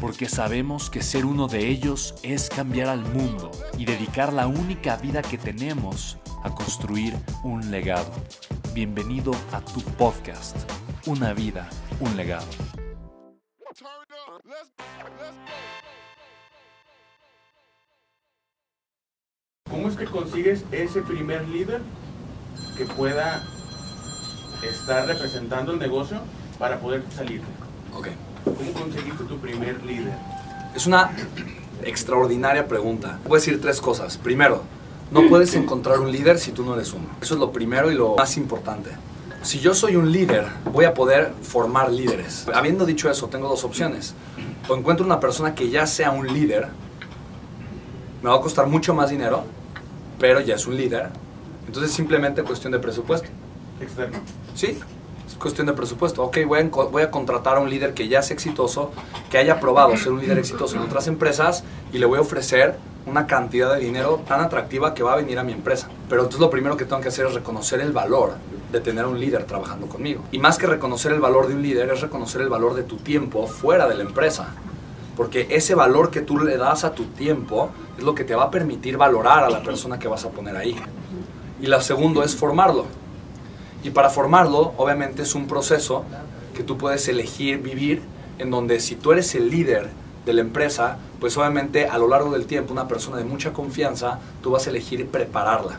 porque sabemos que ser uno de ellos es cambiar al mundo y dedicar la única vida que tenemos a construir un legado. Bienvenido a tu podcast, Una vida, un legado. ¿Cómo es que consigues ese primer líder que pueda estar representando el negocio para poder salir? Ok. ¿Cómo conseguiste tu primer líder? Es una extraordinaria pregunta. Voy a decir tres cosas. Primero, no puedes encontrar un líder si tú no eres uno. Eso es lo primero y lo más importante. Si yo soy un líder, voy a poder formar líderes. Habiendo dicho eso, tengo dos opciones. O encuentro una persona que ya sea un líder, me va a costar mucho más dinero, pero ya es un líder. Entonces simplemente cuestión de presupuesto. Externo. Sí, es cuestión de presupuesto. Ok, voy a, voy a contratar a un líder que ya es exitoso, que haya probado ser un líder exitoso en otras empresas y le voy a ofrecer una cantidad de dinero tan atractiva que va a venir a mi empresa. Pero entonces lo primero que tengo que hacer es reconocer el valor de tener un líder trabajando conmigo. Y más que reconocer el valor de un líder, es reconocer el valor de tu tiempo fuera de la empresa. Porque ese valor que tú le das a tu tiempo es lo que te va a permitir valorar a la persona que vas a poner ahí. Y la segundo es formarlo. Y para formarlo, obviamente es un proceso que tú puedes elegir vivir, en donde si tú eres el líder de la empresa, pues obviamente a lo largo del tiempo una persona de mucha confianza, tú vas a elegir prepararla.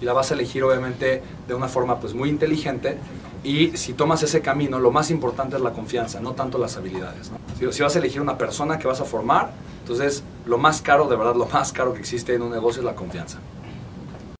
Y la vas a elegir obviamente de una forma pues muy inteligente. Y si tomas ese camino, lo más importante es la confianza, no tanto las habilidades. ¿no? Si, si vas a elegir una persona que vas a formar, entonces lo más caro, de verdad, lo más caro que existe en un negocio es la confianza.